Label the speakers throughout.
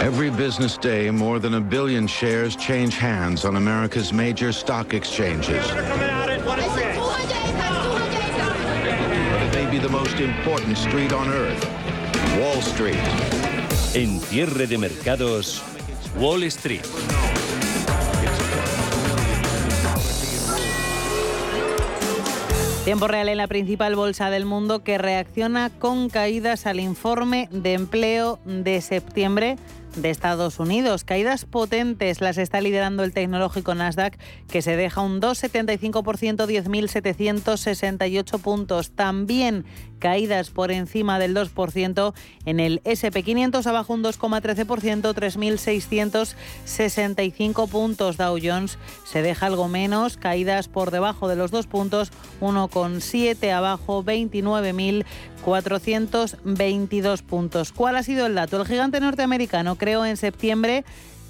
Speaker 1: Every business day, more than a billion shares change hands on America's major stock exchanges. It may be the most important street on earth, Wall Street.
Speaker 2: En cierre de mercados, Wall Street.
Speaker 3: Tiempo real en la principal bolsa del mundo que reacciona con caídas al informe de empleo de septiembre de Estados Unidos. Caídas potentes las está liderando el tecnológico Nasdaq, que se deja un 2,75%, 10.768 puntos. También caídas por encima del 2% en el SP500, abajo un 2,13%, 3.665 puntos. Dow Jones se deja algo menos, caídas por debajo de los dos puntos, 1,7 abajo, 29.422 puntos. ¿Cuál ha sido el dato? El gigante norteamericano creó en septiembre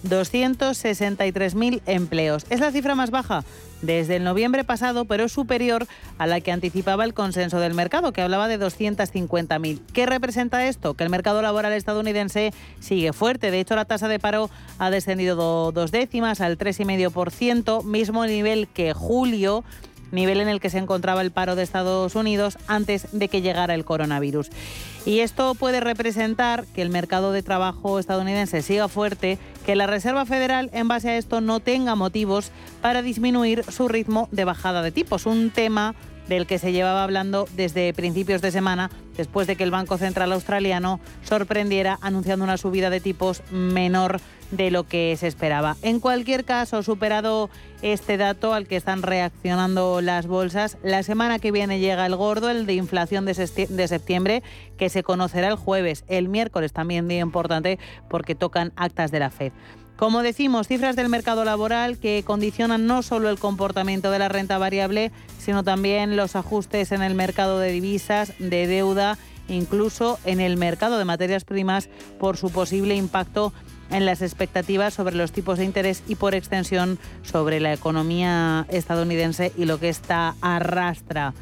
Speaker 3: 263.000 empleos. Es la cifra más baja desde el noviembre pasado, pero es superior a la que anticipaba el consenso del mercado, que hablaba de 250.000. ¿Qué representa esto? Que el mercado laboral estadounidense sigue fuerte. De hecho, la tasa de paro ha descendido dos décimas al 3,5%, mismo nivel que julio nivel en el que se encontraba el paro de Estados Unidos antes de que llegara el coronavirus. Y esto puede representar que el mercado de trabajo estadounidense siga fuerte, que la Reserva Federal en base a esto no tenga motivos para disminuir su ritmo de bajada de tipos, un tema del que se llevaba hablando desde principios de semana, después de que el Banco Central Australiano sorprendiera anunciando una subida de tipos menor de lo que se esperaba. En cualquier caso, superado este dato al que están reaccionando las bolsas, la semana que viene llega el gordo, el de inflación de septiembre, que se conocerá el jueves. El miércoles también día importante porque tocan actas de la FED. Como decimos, cifras del mercado laboral que condicionan no solo el comportamiento de la renta variable, sino también los ajustes en el mercado de divisas, de deuda, incluso en el mercado de materias primas por su posible impacto en las expectativas sobre los tipos de interés y por extensión sobre la economía estadounidense y lo que está arrastra.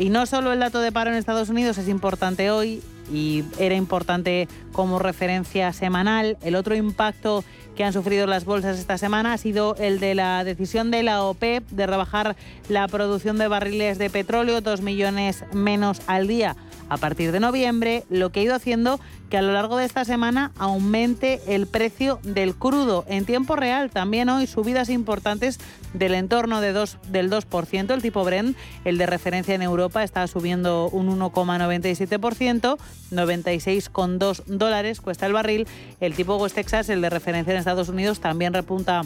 Speaker 3: Y no solo el dato de paro en Estados Unidos es importante hoy y era importante como referencia semanal, el otro impacto que han sufrido las bolsas esta semana ha sido el de la decisión de la OPEP de rebajar la producción de barriles de petróleo, dos millones menos al día a partir de noviembre, lo que ha ido haciendo que a lo largo de esta semana aumente el precio del crudo en tiempo real. También hoy subidas importantes del entorno de dos, del 2%. El tipo Brent, el de referencia en Europa, está subiendo un 1,97%, 96,2 dólares cuesta el barril. El tipo West Texas, el de referencia en Estados Unidos, también repunta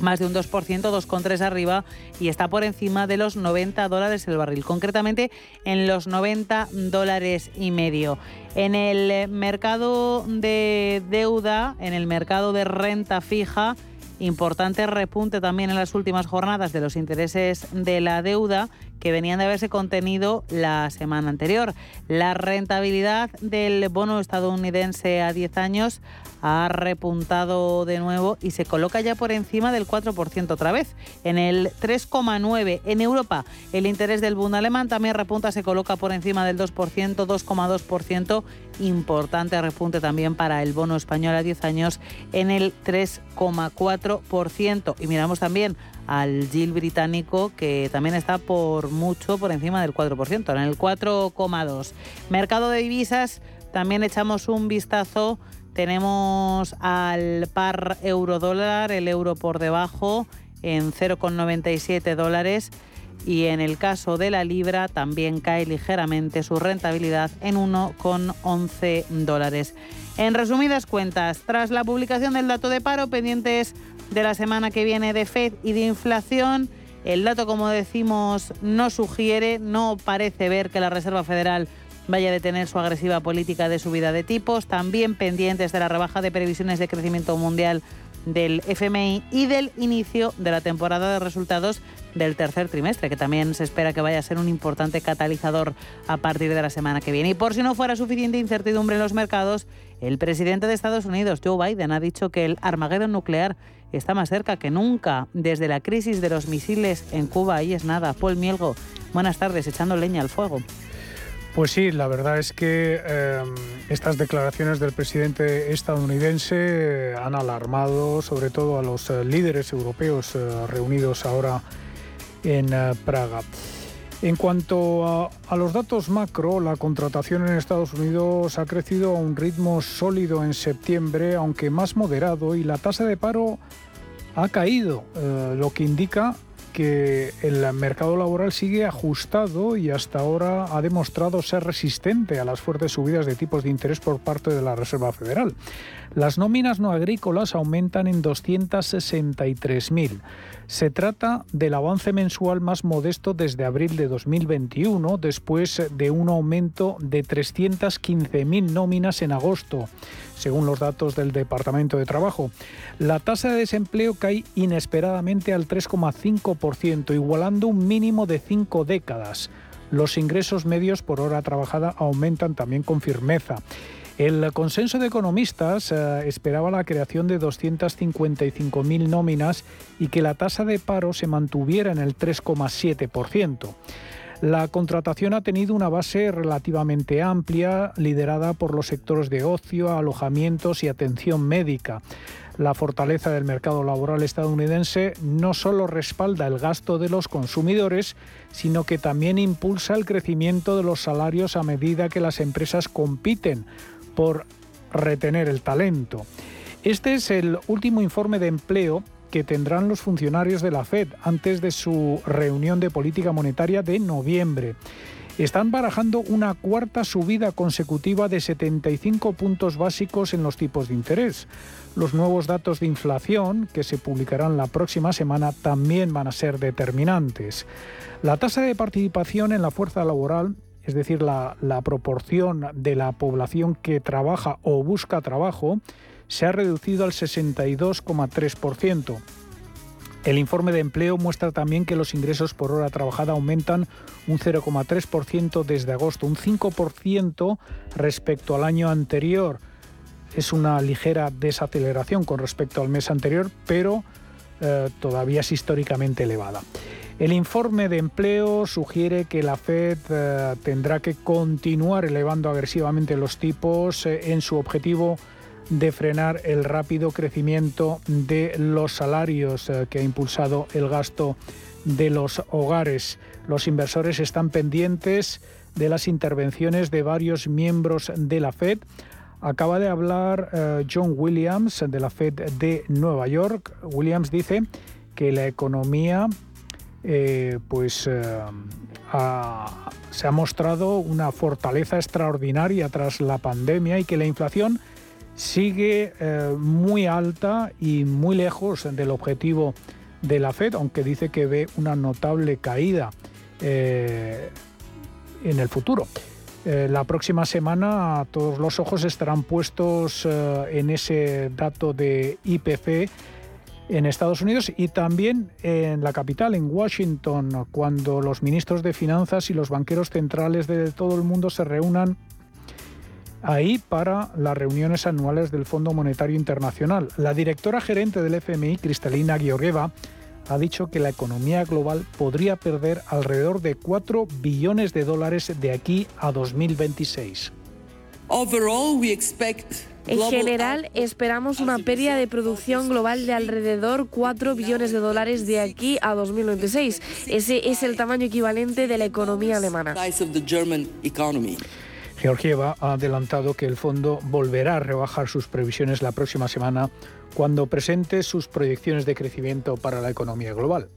Speaker 3: más de un 2%, 2,3 arriba y está por encima de los 90 dólares el barril, concretamente en los 90 dólares y medio. En el mercado de deuda, en el mercado de renta fija, importante repunte también en las últimas jornadas de los intereses de la deuda que venían de haberse contenido la semana anterior. La rentabilidad del bono estadounidense a 10 años ha repuntado de nuevo y se coloca ya por encima del 4% otra vez, en el 3,9%. En Europa, el interés del Bund alemán también repunta, se coloca por encima del 2%, 2,2%. Importante repunte también para el bono español a 10 años en el 3,4%. Y miramos también al GIL británico, que también está por mucho por encima del 4%, en el 4,2%. Mercado de divisas, también echamos un vistazo. Tenemos al par euro dólar, el euro por debajo en 0,97 dólares y en el caso de la libra también cae ligeramente su rentabilidad en 1,11 dólares. En resumidas cuentas, tras la publicación del dato de paro pendientes de la semana que viene de Fed y de inflación, el dato, como decimos, no sugiere, no parece ver que la Reserva Federal vaya a detener su agresiva política de subida de tipos, también pendientes de la rebaja de previsiones de crecimiento mundial del FMI y del inicio de la temporada de resultados del tercer trimestre, que también se espera que vaya a ser un importante catalizador a partir de la semana que viene. Y por si no fuera suficiente incertidumbre en los mercados, el presidente de Estados Unidos, Joe Biden, ha dicho que el Armagedón nuclear está más cerca que nunca. Desde la crisis de los misiles en Cuba, ahí es nada. Paul Mielgo, buenas tardes, echando leña al fuego.
Speaker 4: Pues sí, la verdad es que em, estas declaraciones del presidente estadounidense han alarmado sobre todo a los eh, líderes europeos eh, reunidos ahora en eh, Praga. En cuanto a, los datos macro, la contratación en Estados Unidos ha crecido a un ritmo sólido en septiembre, aunque más moderado, y la tasa de paro ha caído, lo que indica que el mercado laboral sigue ajustado y hasta ahora ha demostrado ser resistente a las fuertes subidas de tipos de interés por parte de la Reserva Federal. Las nóminas no agrícolas aumentan en 263.000. Se trata del avance mensual más modesto desde abril de 2021, después de un aumento de 315.000 nóminas en agosto, según los datos del Departamento de Trabajo. La tasa de desempleo cae inesperadamente al 3,5%, igualando un mínimo de cinco décadas. Los ingresos medios por hora trabajada aumentan también con firmeza. El consenso de economistas eh, esperaba la creación de 255.000 nóminas y que la tasa de paro se mantuviera en el 3,7%. La contratación ha tenido una base relativamente amplia, liderada por los sectores de ocio, alojamientos y atención médica. La fortaleza del mercado laboral estadounidense no solo respalda el gasto de los consumidores, sino que también impulsa el crecimiento de los salarios a medida que las empresas compiten por retener el talento. Este es el último informe de empleo que tendrán los funcionarios de la Fed antes de su reunión de política monetaria de noviembre. Están barajando una cuarta subida consecutiva de 75 puntos básicos en los tipos de interés. Los nuevos datos de inflación, que se publicarán la próxima semana, también van a ser determinantes. La tasa de participación en la fuerza laboral es decir, la, proporción de la población que trabaja o busca trabajo, se ha reducido al 62,3%. El informe de empleo muestra también que los ingresos por hora trabajada aumentan un 0,3% desde agosto, un 5% respecto al año anterior. Es una ligera desaceleración con respecto al mes anterior, pero eh, todavía es históricamente elevada. El informe de empleo sugiere que la Fed eh, tendrá que continuar elevando agresivamente los tipos eh, en su objetivo de frenar el rápido crecimiento de los salarios eh, que ha impulsado el gasto de los hogares. Los inversores están pendientes de las intervenciones de varios miembros de la Fed. Acaba de hablar John Williams de la Fed de Nueva York. Williams dice que la economía eh, pues eh, se ha mostrado una fortaleza extraordinaria tras la pandemia y que la inflación sigue eh, muy alta y muy lejos del objetivo de la Fed, aunque dice que ve una notable caída en el futuro. la próxima semana todos los ojos estarán puestos en ese dato de IPC en Estados Unidos y también en la capital, en Washington, cuando los ministros de Finanzas y los banqueros centrales de todo el mundo se reúnan ahí para las reuniones anuales del Fondo Monetario Internacional. La directora gerente del FMI, Cristalina Georgieva, ha dicho que la economía global podría perder alrededor de 4 billones de dólares de aquí a 2026.
Speaker 5: Overall, we expect en general, esperamos una pérdida de producción global de alrededor 4 billones de dólares de aquí a 2026. Ese es el tamaño equivalente de la economía alemana.
Speaker 4: Georgieva ha adelantado que el fondo volverá a rebajar sus previsiones la próxima semana cuando presente sus proyecciones de crecimiento para la economía global.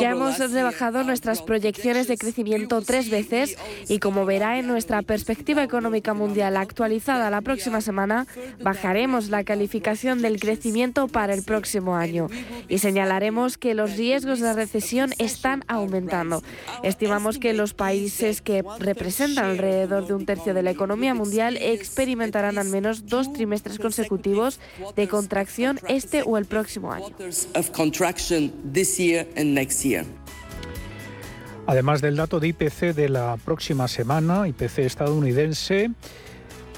Speaker 5: Ya hemos rebajado nuestras proyecciones de crecimiento tres veces y como verá en nuestra perspectiva económica mundial actualizada la próxima semana, bajaremos la calificación del crecimiento para el próximo año y señalaremos que los riesgos de recesión están aumentando. Estimamos que los países que representan alrededor de un tercio de la economía mundial experimentarán al menos dos trimestres consecutivos de contracción este o el próximo año.
Speaker 4: Además del dato de IPC de la próxima semana, IPC estadounidense,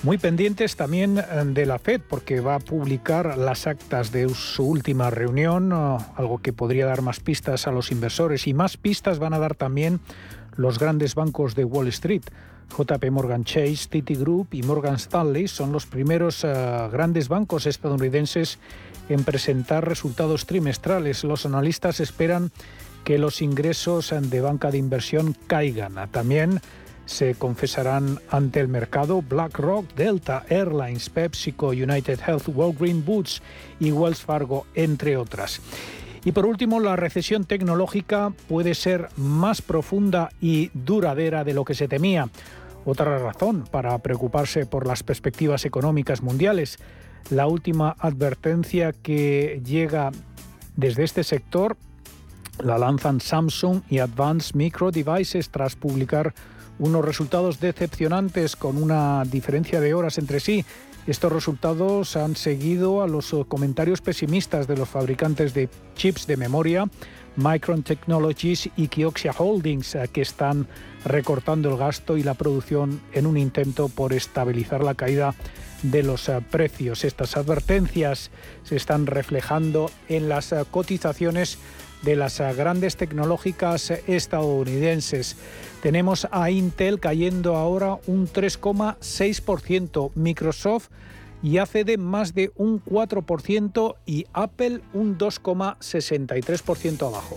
Speaker 4: Muy pendientes también eh, de la Fed porque va a publicar las actas de su última reunión, eh, algo que podría dar más pistas a los inversores y más pistas van a dar también los grandes bancos de Wall Street. JP Morgan Chase, Citigroup y Morgan Stanley son los primeros eh, grandes bancos estadounidenses en presentar resultados trimestrales. Los analistas esperan que los ingresos de banca de inversión caigan. También se confesarán ante el mercado BlackRock, Delta Airlines, PepsiCo, United Health, Walgreens Boots y Wells Fargo, entre otras. Y por último, la recesión tecnológica puede ser más profunda y duradera de lo que se temía. Otra razón para preocuparse por las perspectivas económicas mundiales. La última advertencia que llega desde este sector la lanzan Samsung y Advanced Micro Devices tras publicar unos resultados decepcionantes con una diferencia de horas entre sí. Estos resultados han seguido a los comentarios pesimistas de los fabricantes de chips de memoria, Micron Technologies y Kioxia Holdings, eh, que están recortando el gasto y la producción en un intento por estabilizar la caída de los eh, precios. Estas advertencias se están reflejando en las eh, cotizaciones de las grandes tecnológicas estadounidenses. Tenemos a Intel cayendo ahora un 3,6%, Microsoft y ACD más de un 4% y Apple un 2,63% abajo.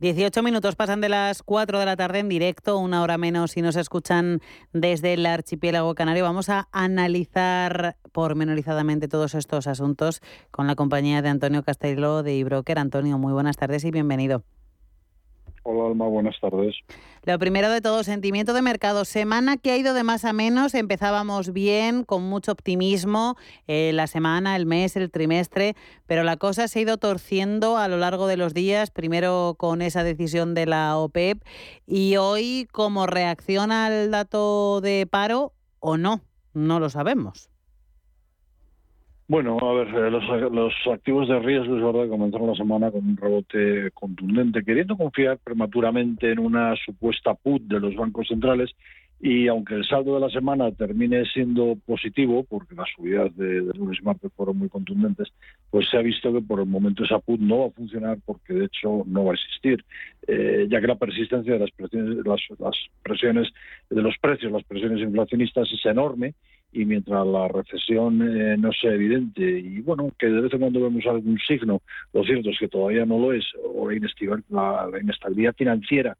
Speaker 3: 18 minutos pasan de las 4 de la tarde en directo, una hora menos si nos escuchan desde el archipiélago canario. Vamos a analizar pormenorizadamente todos estos asuntos con la compañía de Antonio Castelló de iBroker. Antonio, muy buenas tardes y bienvenido.
Speaker 6: Hola Alma, buenas tardes.
Speaker 3: Lo primero de todo, sentimiento de mercado. Semana que ha ido de más a menos. Empezábamos bien, con mucho optimismo, eh, la semana, el mes, el trimestre, pero la cosa se ha ido torciendo a lo largo de los días, primero con esa decisión de la OPEP y hoy como reacciona al dato de paro o no, no lo sabemos.
Speaker 6: Bueno, a ver, eh, los, activos de riesgo es verdad comenzaron la semana con un rebote contundente, queriendo confiar prematuramente en una supuesta put de los bancos centrales y aunque el saldo de la semana termine siendo positivo, porque las subidas de, lunes y martes fueron muy contundentes, pues se ha visto que por el momento esa put no va a funcionar porque de hecho no va a existir, eh, ya que la persistencia de las presiones, las presiones de los precios, las presiones inflacionistas es enorme y mientras la recesión eh, no sea evidente y bueno, que de vez en cuando vemos algún signo, lo cierto es que todavía no lo es, o la, la inestabilidad financiera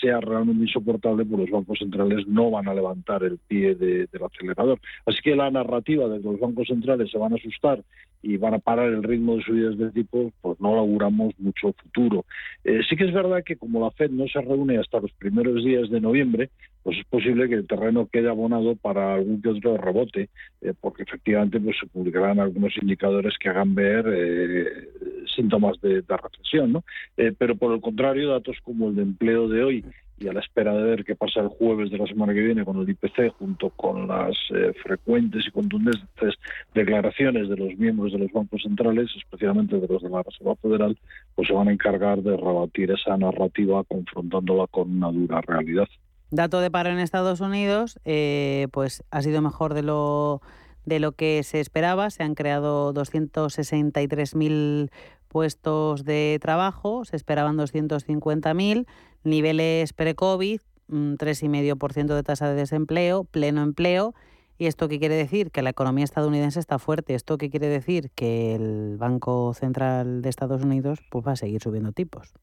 Speaker 6: sea realmente insoportable, pues los bancos centrales no van a levantar el pie del acelerador. Así que la narrativa de que los bancos centrales se van a asustar y van a parar el ritmo de subidas de tipo, pues no auguramos mucho futuro. Eh, sí que es verdad que como la Fed no se reúne hasta los primeros días de noviembre, pues es posible que el terreno quede abonado para algún que otro rebote, eh, porque efectivamente pues se publicarán algunos indicadores que hagan ver eh, síntomas de, recesión, ¿no? pero por el contrario, datos como el de empleo de hoy y a la espera de ver qué pasa el jueves de la semana que viene con el IPC, junto con las eh, frecuentes y contundentes declaraciones de los miembros de los bancos centrales, especialmente de los de la Reserva Federal, pues se van a encargar de rebatir esa narrativa confrontándola con una dura realidad.
Speaker 3: Dato de paro en Estados Unidos, eh, pues ha sido mejor de lo de lo que se esperaba. Se han creado 263.000 puestos de trabajo, se esperaban 250.000 niveles pre-COVID, 3,5% de tasa de desempleo, pleno empleo. ¿Y esto qué quiere decir? Que la economía estadounidense está fuerte. ¿Esto qué quiere decir? Que el Banco Central de Estados Unidos pues, va a seguir subiendo tipos.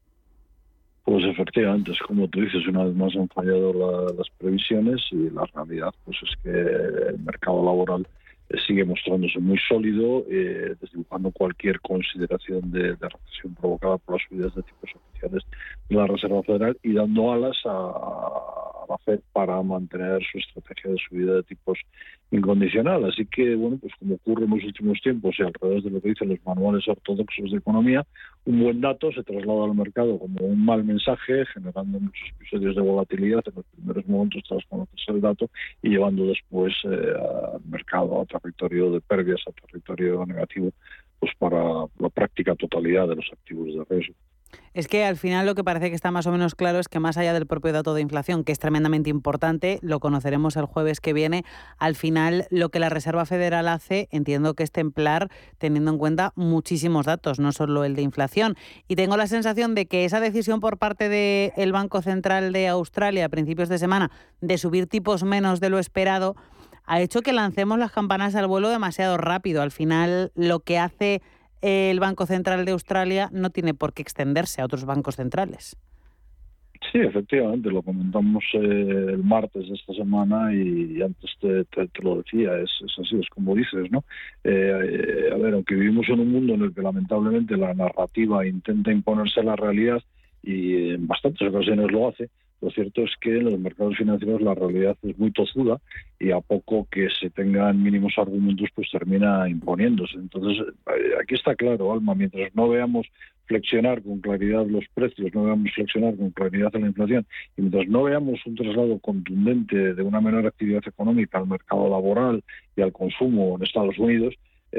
Speaker 6: Pues efectivamente, es como tú dices, una vez más han fallado las previsiones y la realidad pues es que el mercado laboral eh, sigue mostrándose muy sólido, eh, desdibujando cualquier consideración de, recesión provocada por las subidas de tipos oficiales de la Reserva Federal y dando alas a, Fed para mantener su estrategia de subida de tipos incondicional. Así que, bueno, pues como ocurre en los últimos tiempos y al revés de lo que dicen los manuales ortodoxos de economía, un buen dato se traslada al mercado como un mal mensaje, generando muchos episodios de volatilidad en los primeros momentos tras conocerse el dato y llevando después eh, al mercado a territorio de pérdidas, a territorio negativo, pues para la práctica totalidad de los activos de riesgo.
Speaker 3: Es que al final lo que parece que está más o menos claro es que más allá del propio dato de inflación, que es tremendamente importante, lo conoceremos el jueves que viene, al final lo que la Reserva Federal hace, entiendo que es templar teniendo en cuenta muchísimos datos, no solo el de inflación. Y tengo la sensación de que esa decisión por parte del Banco Central de Australia a principios de semana de subir tipos menos de lo esperado ha hecho que lancemos las campanas al vuelo demasiado rápido. Al final lo que hace el Banco Central de Australia no tiene por qué extenderse a otros bancos centrales.
Speaker 6: Sí, efectivamente, lo comentamos eh, el martes de esta semana y, antes te, lo decía, es, así, es como dices, ¿no? Eh, a ver, aunque vivimos en un mundo en el que lamentablemente la narrativa intenta imponerse a la realidad y en bastantes ocasiones lo hace, lo cierto es que en los mercados financieros la realidad es muy tozuda y a poco que se tengan mínimos argumentos pues termina imponiéndose. Entonces, eh, aquí está claro, Alma, mientras no veamos flexionar con claridad los precios, no veamos flexionar con claridad la inflación y mientras no veamos un traslado contundente de una menor actividad económica al mercado laboral y al consumo en Estados Unidos,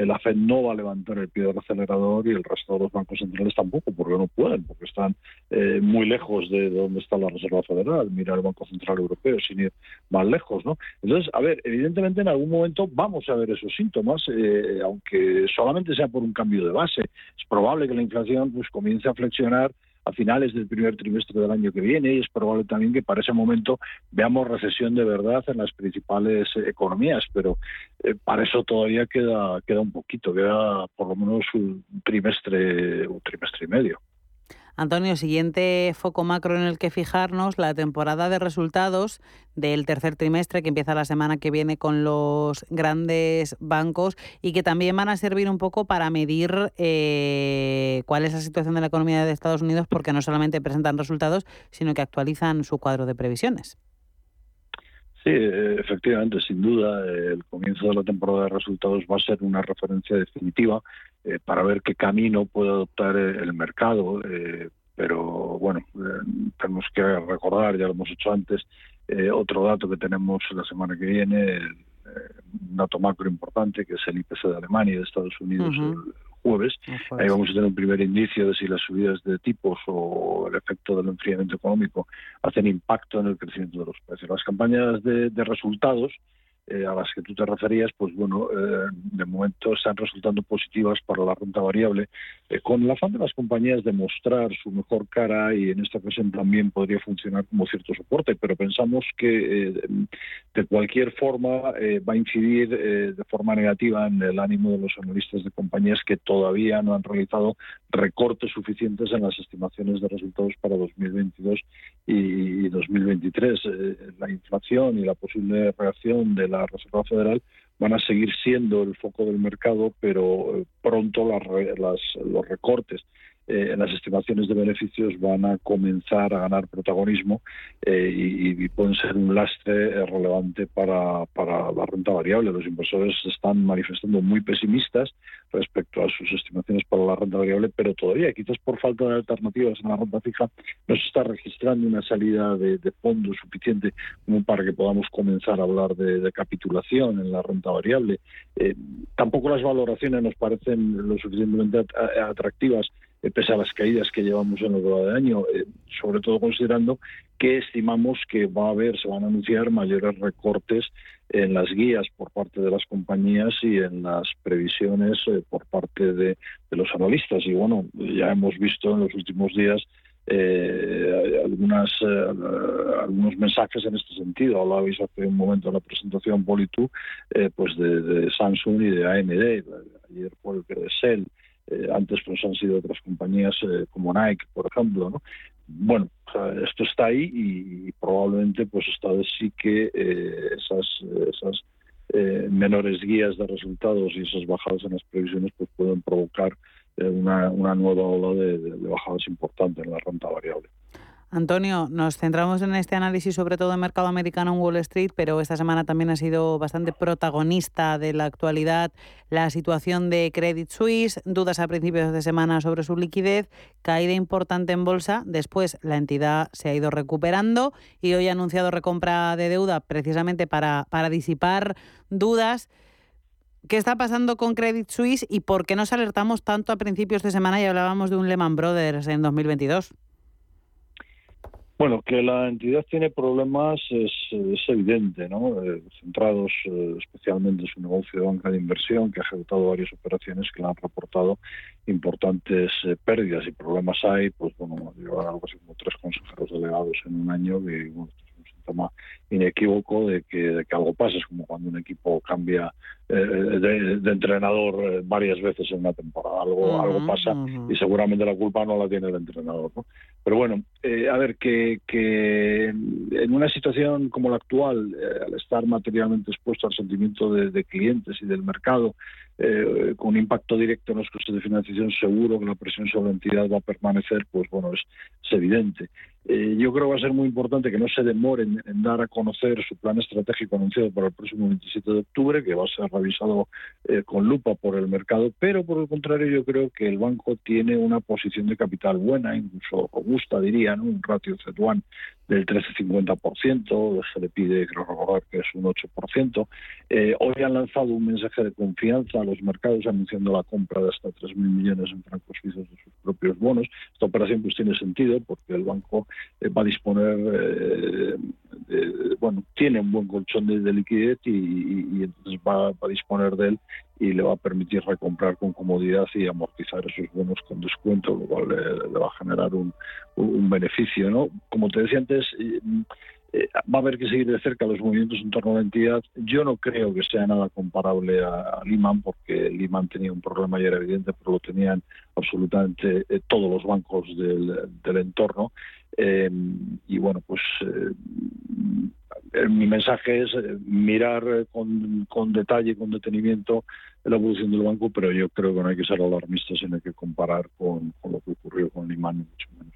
Speaker 6: la Fed no va a levantar el pie del acelerador y el resto de los bancos centrales tampoco, porque no pueden, porque están eh, muy lejos de donde está la Reserva Federal. Mira el Banco Central Europeo, sin ir más lejos, ¿no? Entonces, a ver, evidentemente en algún momento vamos a ver esos síntomas, eh, aunque solamente sea por un cambio de base. Es probable que la inflación pues comience a flexionar a finales del primer trimestre del año que viene y es probable también que para ese momento veamos recesión de verdad en las principales economías, pero eh, para eso todavía queda queda un poquito, queda por lo menos un trimestre, un trimestre y medio.
Speaker 3: Antonio, siguiente foco macro en el que fijarnos, la temporada de resultados del tercer trimestre que empieza la semana que viene con los grandes bancos y que también van a servir un poco para medir eh, cuál es la situación de la economía de Estados Unidos porque no solamente presentan resultados, sino que actualizan su cuadro de previsiones.
Speaker 6: Sí, efectivamente, sin duda, el comienzo de la temporada de resultados va a ser una referencia definitiva eh, para ver qué camino puede adoptar el mercado. Eh, pero bueno, eh, tenemos que recordar, ya lo hemos hecho antes, otro dato que tenemos la semana que viene, un dato macro importante, que es el IPC de Alemania y de Estados Unidos el jueves. Ahí vamos a tener un primer indicio de si las subidas de tipos o el efecto del enfriamiento económico hacen impacto en el crecimiento de los precios. Las campañas de resultados eh, a las que tú te referías, pues bueno, eh, de momento están resultando positivas para la renta variable, eh, con el afán de las compañías de mostrar su mejor cara y en esta ocasión también podría funcionar como cierto soporte, pero pensamos que de cualquier forma va a incidir de forma negativa en el ánimo de los analistas de compañías que todavía no han realizado recortes suficientes en las estimaciones de resultados para 2022 y 2023. La inflación y la posible reacción de la Reserva Federal van a seguir siendo el foco del mercado, pero eh, pronto las, los recortes eh, las estimaciones de beneficios van a comenzar a ganar protagonismo eh, y, pueden ser un lastre eh, relevante para, para la renta variable. Los inversores están manifestando muy pesimistas respecto a sus estimaciones para la renta variable, pero todavía, quizás por falta de alternativas en la renta fija, no se está registrando una salida de, de fondos suficiente como para que podamos comenzar a hablar de, capitulación en la renta variable. tampoco las valoraciones nos parecen lo suficientemente atractivas eh, pese a las caídas que llevamos en lo que de año, eh, sobre todo considerando que estimamos que va a haber, se van a anunciar mayores recortes en las guías por parte de las compañías y en las previsiones eh, por parte de, los analistas. Y bueno, ya hemos visto en los últimos días algunas algunos mensajes en este sentido. Hablabais hace un momento en la presentación Politu, pues de, Samsung y de AMD. Ayer fue el que de Shell. Eh, antes pues han sido otras compañías eh, como Nike, por ejemplo, ¿no? bueno, esto está ahí y, probablemente pues esta vez sí que eh, esas, menores guías de resultados y esas bajadas en las previsiones pues pueden provocar una, nueva ola de bajadas importantes en la renta variable.
Speaker 3: Antonio, nos centramos en este análisis sobre todo en mercado americano en Wall Street, pero esta semana también ha sido bastante protagonista de la actualidad la situación de Credit Suisse, dudas a principios de semana sobre su liquidez, caída importante en bolsa, después la entidad se ha ido recuperando y hoy ha anunciado recompra de deuda precisamente para, para disipar dudas. ¿Qué está pasando con Credit Suisse y por qué nos alertamos tanto a principios de semana y hablábamos de un Lehman Brothers en 2022?
Speaker 6: Bueno, que la entidad tiene problemas es, evidente, ¿no? Eh, centrados eh, especialmente en su negocio de banca de inversión, que ha ejecutado varias operaciones que le han reportado importantes eh, pérdidas y problemas hay, pues bueno, llevar algo así como tres consejeros delegados en un año, que bueno, es un síntoma inequívoco de que, de que algo pasa, es como cuando un equipo cambia de, entrenador eh, varias veces en una temporada. Algo, algo pasa y seguramente la culpa no la tiene el entrenador. Pero bueno, eh, a ver, que, que, en una situación como la actual, eh, al estar materialmente expuesto al sentimiento de, clientes y del mercado, con un impacto directo en los costes de financiación, seguro que la presión sobre la entidad va a permanecer, pues bueno, es, evidente. yo creo que va a ser muy importante que no se demoren en dar a conocer su plan estratégico anunciado para el próximo 27 de octubre, que va a ser revisado eh, con lupa por el mercado, pero por el contrario yo creo que el banco tiene una posición de capital buena, incluso robusta diría, ¿no? un ratio C1 del 13-50%, se le pide, creo recordar que es un 8%. Eh, hoy han lanzado un mensaje de confianza a los mercados anunciando la compra de hasta 3.000 millones en francos suizos de sus propios bonos. Esta operación pues tiene sentido porque el banco eh, va a disponer, bueno, tiene un buen colchón de, liquidez y, entonces va, va a disponer de él y le va a permitir recomprar con comodidad y amortizar esos bonos con descuento, lo cual le, va a generar un, beneficio. ¿no? Como te decía antes, eh, eh, va a haber que seguir de cerca los movimientos en torno a la entidad. Yo no creo que sea nada comparable a, Lehman, porque Lehman tenía un problema y era evidente, pero lo tenían absolutamente eh, todos los bancos del, entorno. Y bueno, pues mi mensaje es eh, mirar eh, con, con detalle, con detenimiento la evolución del banco, pero yo creo que no hay que ser alarmistas, sino hay que comparar con, con lo que ocurrió con Lehman, mucho menos.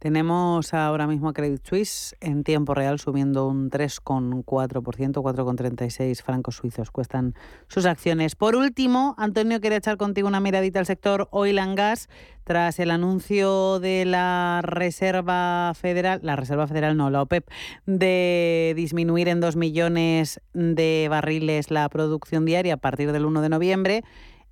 Speaker 3: Tenemos ahora mismo a Credit Suisse en tiempo real subiendo un 3,4%, 4,36 francos suizos cuestan sus acciones. Por último, Antonio, quería echar contigo una miradita al sector oil and gas tras el anuncio de la Reserva Federal, la Reserva Federal no, la OPEP, de disminuir en 2 millones de barriles la producción diaria a partir del 1 de noviembre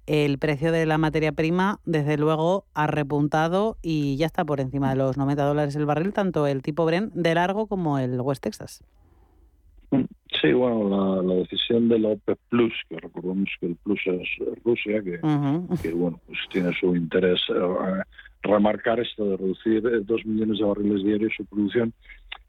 Speaker 3: el precio de la materia prima, desde luego, ha repuntado y ya está por encima de los 90 dólares el barril, tanto el tipo Bren de largo como el West Texas.
Speaker 6: Sí, bueno, la, decisión de la OPEP Plus, que recordemos que el Plus es Rusia, que, bueno, pues tiene su interés eh, remarcar esto de reducir eh, dos millones de barriles diarios su producción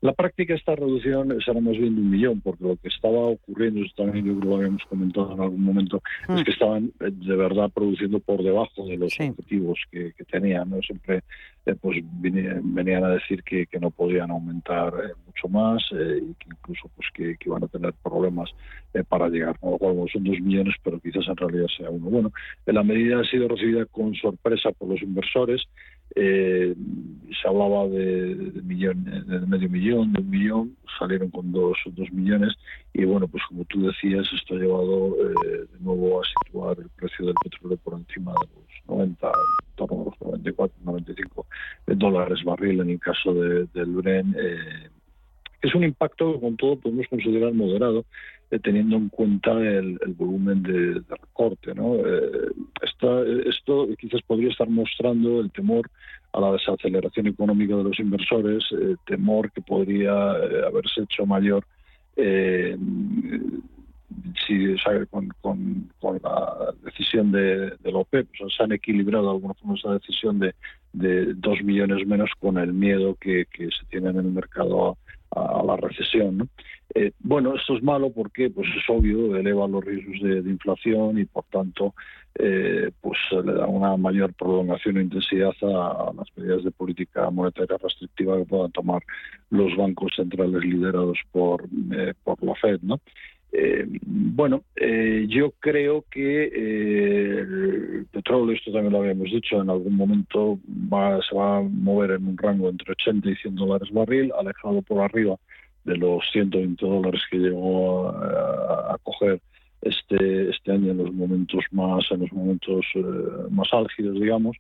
Speaker 6: la práctica esta reducción será más bien de un millón, porque lo que estaba ocurriendo, eso también yo creo que lo habíamos comentado en algún momento, es mm. que estaban eh, de verdad produciendo por debajo de los objetivos que, tenían. ¿no? Siempre eh, pues venían a decir que, no podían aumentar eh, mucho más y que incluso pues que, iban a tener problemas para llegar. Con lo cual son dos millones, pero quizás en realidad sea uno. Bueno, la medida ha sido recibida con sorpresa por los inversores. Eh, se hablaba de, millón, de medio millón, de un millón, salieron con dos, dos millones y bueno, pues como tú decías, esto ha llevado eh, de nuevo a situar el precio del petróleo por encima de los 90, en torno a los 94, 95 dólares barril en el caso de, del Bren. Eh, es un impacto que con todo podemos considerar moderado, eh, teniendo en cuenta el, volumen de, recorte. ¿no? Eh, esto quizás podría estar mostrando el temor a la desaceleración económica de los inversores, eh, temor que podría haberse hecho mayor si con, con, la decisión de, de la OPEP, se han equilibrado de alguna forma esa decisión de, de dos millones menos con el miedo que, se tiene en el mercado a, la recesión. Eh, bueno, esto es malo porque pues es obvio, eleva los riesgos de, inflación y por tanto eh, pues le da una mayor prolongación e intensidad a, las medidas de política monetaria restrictiva que puedan tomar los bancos centrales liderados por, eh, por la Fed. ¿no? Eh, bueno, eh, yo creo que eh, el petróleo, esto también lo habíamos dicho, en algún momento va, se va a mover en un rango entre 80 y 100 dólares barril, alejado por arriba de los 120 dólares que llegó a, coger este este año en los momentos más en los momentos más álgidos, digamos.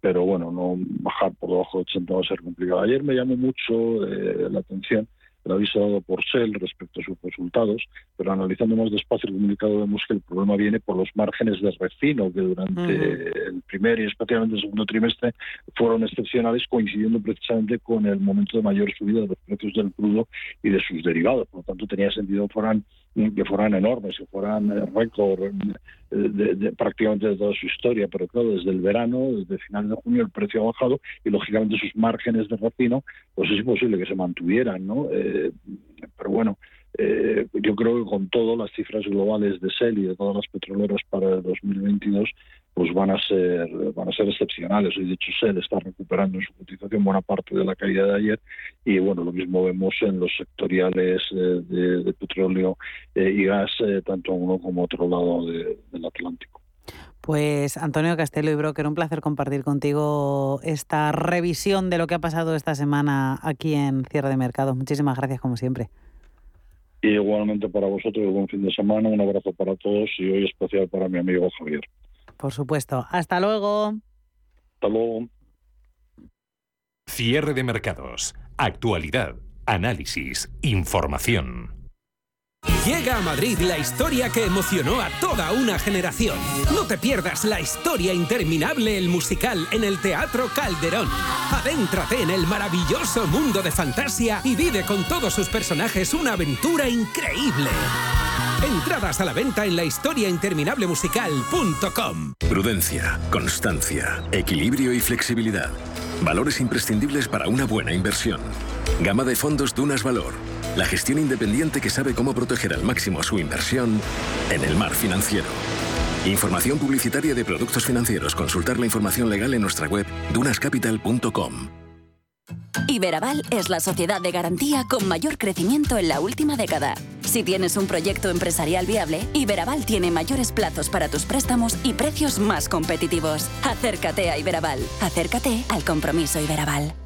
Speaker 6: pero bueno, no bajar por debajo de 80 va a ser complicado. Ayer me llamó mucho la atención el aviso dado por Shell respecto a sus resultados, pero analizando más despacio el comunicado vemos que el problema viene por los márgenes de refino que durante el primer y especialmente el segundo trimestre fueron excepcionales, coincidiendo precisamente con el momento de mayor subida de los precios del crudo y de sus derivados. Por lo tanto, tenía sentido fueran que fueran enormes, que fueran récord eh, de, prácticamente de toda su historia, pero claro, desde el verano, desde finales de junio, el precio ha bajado y lógicamente sus márgenes de refino, pues es imposible que se mantuvieran, ¿no? Eh, pero bueno, eh, yo creo que con todo las cifras globales de Shell y de todas las petroleras para el 2022 pues van a ser van a ser excepcionales. Hoy de hecho Shell está recuperando en su cotización buena parte de la caída de ayer y bueno lo mismo vemos en los sectoriales eh, de, petróleo eh, y gas tanto a uno como a otro lado del Atlántico.
Speaker 3: Pues Antonio Castelo y Broker, un placer compartir contigo esta revisión de lo que ha pasado esta semana aquí en Cierre de Mercado. Muchísimas gracias como siempre.
Speaker 6: Y igualmente para vosotros, buen fin de semana, un abrazo para todos y hoy especial para mi amigo Javier.
Speaker 3: Por supuesto. Hasta luego.
Speaker 6: Hasta luego.
Speaker 7: Cierre de mercados. Actualidad. Análisis. Información.
Speaker 8: Llega a Madrid la historia que emocionó a toda una generación. No te pierdas la historia interminable, el musical, en el Teatro Calderón. Adéntrate en el maravilloso mundo de fantasía y vive con todos sus personajes una aventura increíble. Entradas a la venta en la historiainterminablemusical.com.
Speaker 9: Prudencia, constancia, equilibrio y flexibilidad. Valores imprescindibles para una buena inversión. Gama de fondos Dunas Valor la gestión independiente que sabe cómo proteger al máximo su inversión en el mar financiero. Información publicitaria de productos financieros. Consultar la información legal en nuestra web dunascapital.com.
Speaker 10: Iberaval es la sociedad de garantía con mayor crecimiento en la última década. Si tienes un proyecto empresarial viable, Iberaval tiene mayores plazos para tus préstamos y precios más competitivos. Acércate a Iberaval. Acércate al compromiso Iberaval.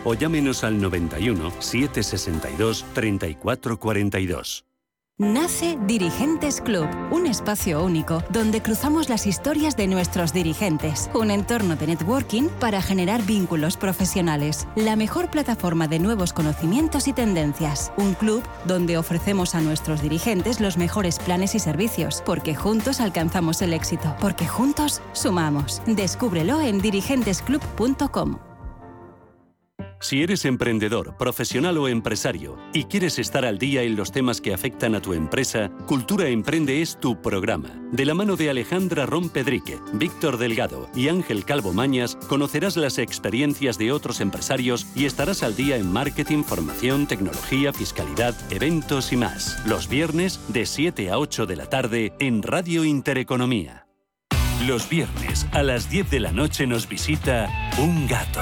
Speaker 2: o llámenos al 91 762 3442.
Speaker 11: Nace Dirigentes Club, un espacio único donde cruzamos las historias de nuestros dirigentes, un entorno de networking para generar vínculos profesionales, la mejor plataforma de nuevos conocimientos y tendencias, un club donde ofrecemos a nuestros dirigentes los mejores planes y servicios, porque juntos alcanzamos el éxito, porque juntos sumamos. Descúbrelo en dirigentesclub.com.
Speaker 2: Si eres emprendedor, profesional o empresario y quieres estar al día en los temas que afectan a tu empresa, Cultura Emprende es tu programa. De la mano de Alejandra Rompedrique, Víctor Delgado y Ángel Calvo Mañas, conocerás las experiencias de otros empresarios y estarás al día en marketing, formación, tecnología, fiscalidad, eventos y más. Los viernes de 7 a 8 de la tarde en Radio Intereconomía. Los viernes a las 10 de la noche nos visita un gato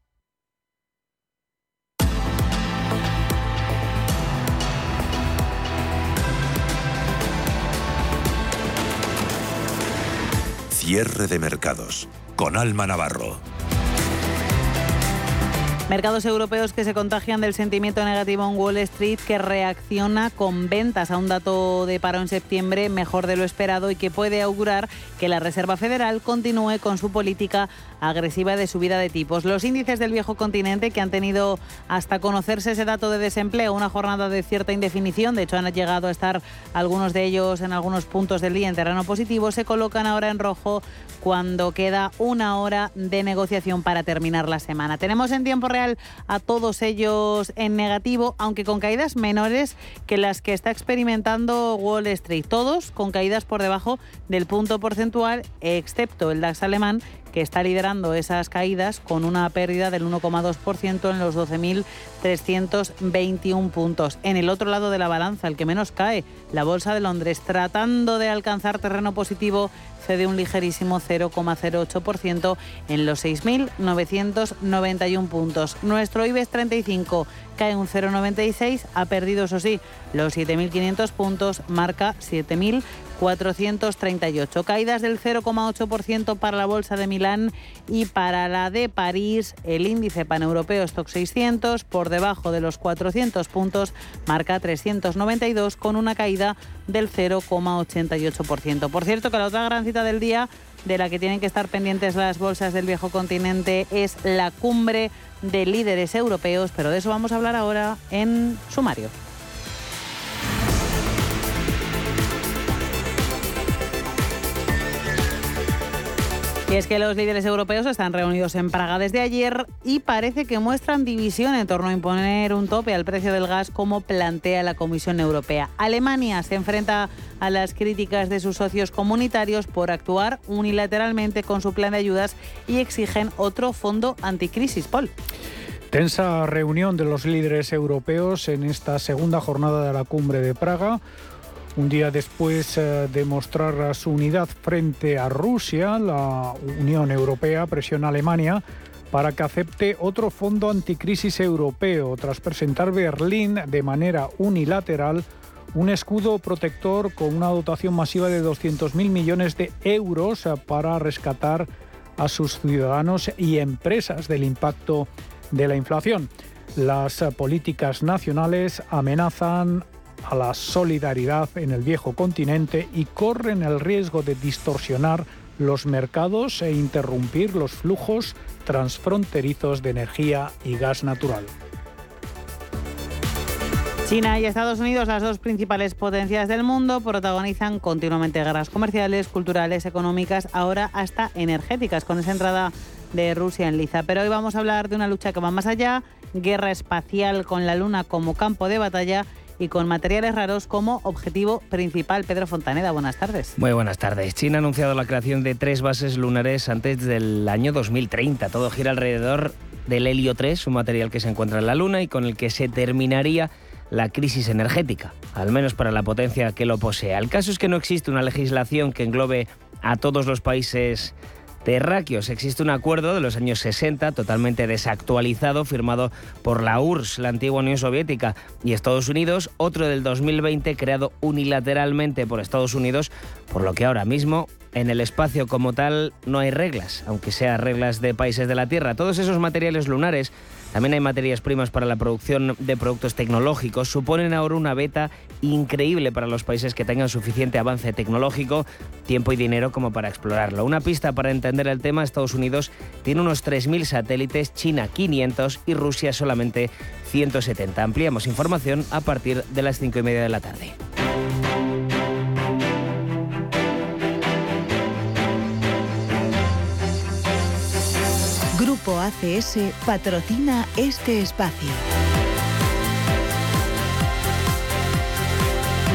Speaker 12: Cierre de mercados. Con Alma Navarro.
Speaker 3: Mercados europeos que se contagian del sentimiento negativo en Wall Street que reacciona con ventas a un dato de paro en septiembre mejor de lo esperado y que puede augurar que la Reserva Federal continúe con su política agresiva de subida de tipos. Los índices del viejo continente que han tenido hasta conocerse ese dato de desempleo una jornada de cierta indefinición, de hecho han llegado a estar algunos de ellos en algunos puntos del día en terreno positivo, se colocan ahora en rojo cuando queda una hora de negociación para terminar la semana. Tenemos en tiempo real a todos ellos en negativo, aunque con caídas menores que las que está experimentando Wall Street. Todos con caídas por debajo del punto porcentual, excepto el DAX alemán, que está liderando esas caídas con una pérdida del 1,2% en los 12.321 puntos. En el otro lado de la balanza, el que menos cae, la Bolsa de Londres, tratando de alcanzar terreno positivo, cede un ligerísimo 0,08% en los 6.991 puntos. Nuestro IBEX 35 cae un 0,96, ha perdido, eso sí, los 7.500 puntos, marca 7.438. Caídas del 0,8% para la Bolsa de Milán y para la de París, el índice paneuropeo Stock 600, por debajo de los 400 puntos, marca 392 con una caída del 0,88%. Por cierto, que la otra gran cita del día de la que tienen que estar pendientes las bolsas del viejo continente es la cumbre de líderes europeos, pero de eso vamos a hablar ahora en sumario. Y es que los líderes europeos están reunidos en Praga desde ayer y parece que muestran división en torno a imponer un tope al precio del gas como plantea la Comisión Europea. Alemania se enfrenta a las críticas de sus socios comunitarios por actuar unilateralmente con su plan de ayudas y exigen otro fondo anticrisis. Paul.
Speaker 4: Tensa reunión de los líderes europeos en esta segunda jornada de la cumbre de Praga. Un día después eh, de mostrar su unidad frente a Rusia, la Unión Europea presiona a Alemania para que acepte otro fondo anticrisis europeo, tras presentar Berlín de manera unilateral un escudo protector con una dotación masiva de 200.000 millones de euros para rescatar a sus ciudadanos y empresas del impacto de la inflación. Las políticas nacionales amenazan a la solidaridad en el viejo continente y corren el riesgo de distorsionar los mercados e interrumpir los flujos transfronterizos de energía y gas natural.
Speaker 3: China y Estados Unidos, las dos principales potencias del mundo, protagonizan continuamente guerras comerciales, culturales, económicas, ahora hasta energéticas, con esa entrada de Rusia en liza. Pero hoy vamos a hablar de una lucha que va más allá, guerra espacial con la Luna como campo de batalla y con materiales raros como objetivo principal. Pedro Fontaneda, buenas tardes.
Speaker 13: Muy buenas tardes. China ha anunciado la creación de tres bases lunares antes del año 2030. Todo gira alrededor del helio 3, un material que se encuentra en la Luna y con el que se terminaría la crisis energética, al menos para la potencia que lo posee. El caso es que no existe una legislación que englobe a todos los países terráqueos. Existe un acuerdo de los años 60 totalmente desactualizado firmado por la URSS, la antigua Unión Soviética, y Estados Unidos, otro del 2020 creado unilateralmente por Estados Unidos, por lo que ahora mismo en el espacio como tal no hay reglas, aunque sean reglas de países de la Tierra. Todos esos materiales lunares también hay materias primas para la producción de productos tecnológicos. Suponen ahora una beta increíble para los países que tengan suficiente avance tecnológico, tiempo y dinero como para explorarlo. Una pista para entender el tema, Estados Unidos tiene unos 3.000 satélites, China 500 y Rusia solamente 170. Ampliamos información a partir de las 5 y media de la tarde.
Speaker 11: ACS patrocina este espacio.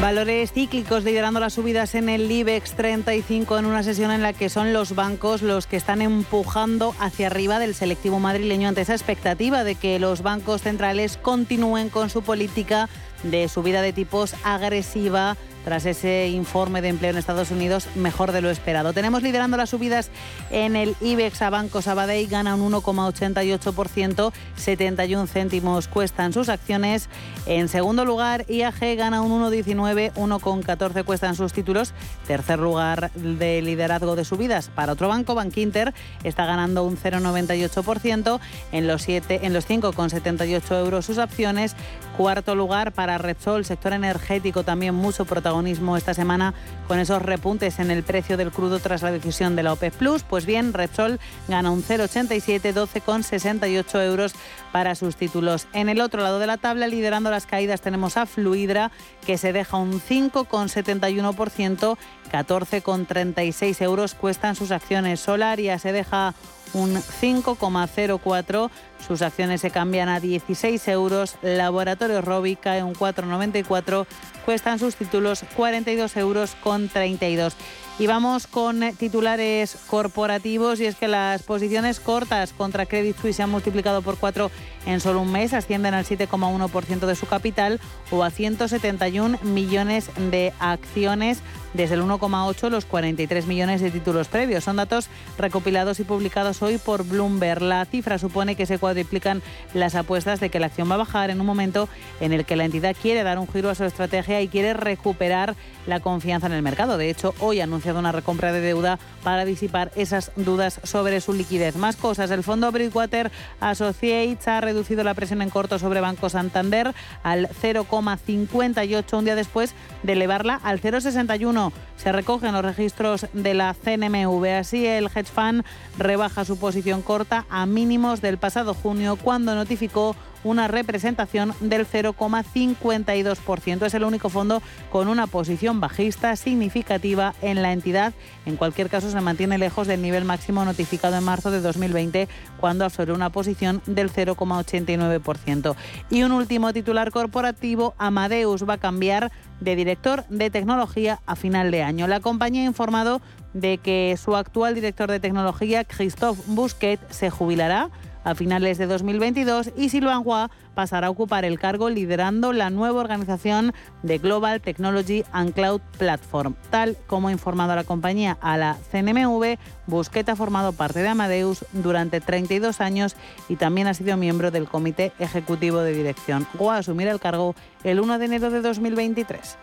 Speaker 3: Valores cíclicos liderando las subidas en el IBEX 35 en una sesión en la que son los bancos los que están empujando hacia arriba del selectivo madrileño ante esa expectativa de que los bancos centrales continúen con su política de subida de tipos agresiva tras ese informe de empleo en Estados Unidos mejor de lo esperado. Tenemos liderando las subidas en el IBEX a Banco Sabadell, gana un 1,88%, 71 céntimos cuestan sus acciones. En segundo lugar, IAG gana un 1,19, 1,14 cuestan sus títulos. Tercer lugar de liderazgo de subidas para otro banco, Bankinter, está ganando un 0,98%, en los, 7, en los 5,78 euros sus acciones. Cuarto lugar para Repsol, sector energético, también mucho protagonismo esta semana con esos repuntes en el precio del crudo tras la decisión de la OPEP Plus. Pues bien, Repsol gana un 0,87, 12,68 euros para sus títulos. En el otro lado de la tabla, liderando las caídas, tenemos a Fluidra, que se deja un 5,71%, 14,36 euros cuestan sus acciones. Solaria se deja un 5,04. Sus acciones se cambian a 16 euros. Laboratorio Robi cae un 4,94. Cuestan sus títulos 42 euros con 32. Y vamos con titulares corporativos y es que las posiciones cortas contra Credit Suisse se han multiplicado por cuatro en solo un mes, ascienden al 7,1% de su capital o a 171 millones de acciones desde el 1,8 los 43 millones de títulos previos. Son datos recopilados y publicados hoy por Bloomberg. La cifra supone que se cuadriplican las apuestas de que la acción va a bajar en un momento en el que la entidad quiere dar un giro a su estrategia y quiere recuperar la confianza en el mercado. De hecho, hoy ha anunciado una recompra de deuda para disipar esas dudas sobre su liquidez. Más cosas. El fondo Bridgewater Associates ha reducido la presión en corto sobre Banco Santander al 0,58 un día después de elevarla al 0,61. Se recogen los registros de la CNMV. Así, el hedge fund rebaja su posición corta a mínimos del pasado junio cuando notificó una representación del 0,52%. Es el único fondo con una posición bajista significativa en la entidad. En cualquier caso, se mantiene lejos del nivel máximo notificado en marzo de 2020, cuando absorbió una posición del 0,89%. Y un último titular corporativo, Amadeus va a cambiar de director de tecnología a final de año. La compañía ha informado de que su actual director de tecnología, Christophe Busquet, se jubilará a finales de 2022 y Silvan Hua pasará a ocupar el cargo liderando la nueva organización de Global Technology and Cloud Platform. Tal como ha informado la compañía a la CNMV, Busquet ha formado parte de Amadeus durante 32 años y también ha sido miembro del Comité Ejecutivo de Dirección. Hua asumirá el cargo el 1 de enero de 2023.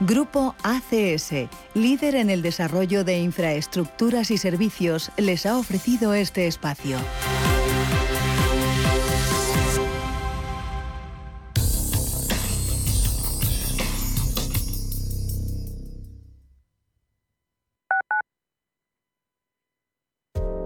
Speaker 14: Grupo ACS, líder en el desarrollo de infraestructuras y servicios, les ha ofrecido este espacio.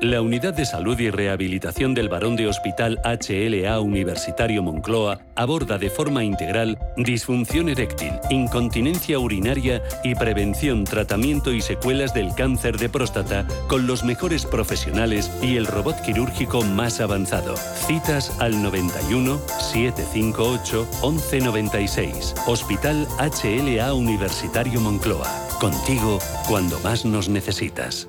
Speaker 2: La Unidad de Salud y Rehabilitación del Barón de Hospital HLA Universitario Moncloa aborda de forma integral disfunción eréctil, incontinencia urinaria y prevención, tratamiento y secuelas del cáncer de próstata con los mejores profesionales y el robot quirúrgico más avanzado. Citas al 91 758 1196. Hospital HLA Universitario Moncloa. Contigo cuando más nos necesitas.